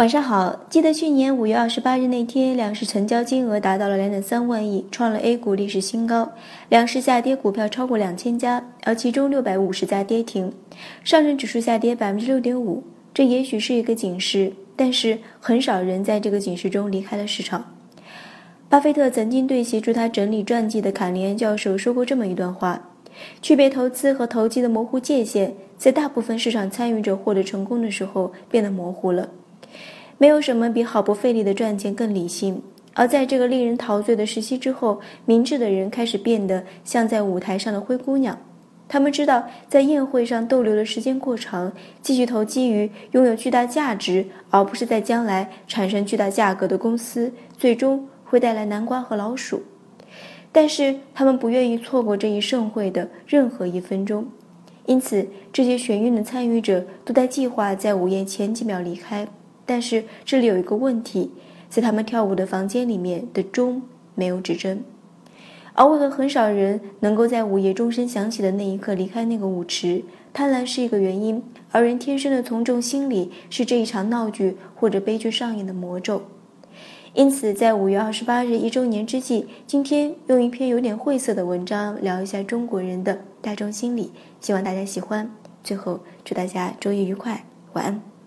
晚上好，记得去年五月二十八日那天，两市成交金额达到了两点三万亿，创了 A 股历史新高。两市下跌，股票超过两千家，而其中六百五十家跌停，上证指数下跌百分之六点五。这也许是一个警示，但是很少人在这个警示中离开了市场。巴菲特曾经对协助他整理传记的坎尼安教授说过这么一段话：区别投资和投机的模糊界限，在大部分市场参与者获得成功的时候变得模糊了。没有什么比毫不费力的赚钱更理性。而在这个令人陶醉的时期之后，明智的人开始变得像在舞台上的灰姑娘。他们知道，在宴会上逗留的时间过长，继续投机于拥有巨大价值，而不是在将来产生巨大价格的公司，最终会带来南瓜和老鼠。但是他们不愿意错过这一盛会的任何一分钟，因此这些眩晕的参与者都在计划在午宴前几秒离开。但是这里有一个问题，在他们跳舞的房间里面的钟没有指针，而为何很少人能够在午夜钟声响起的那一刻离开那个舞池？贪婪是一个原因，而人天生的从众心理是这一场闹剧或者悲剧上演的魔咒。因此，在五月二十八日一周年之际，今天用一篇有点晦涩的文章聊一下中国人的大众心理，希望大家喜欢。最后，祝大家周一愉快，晚安。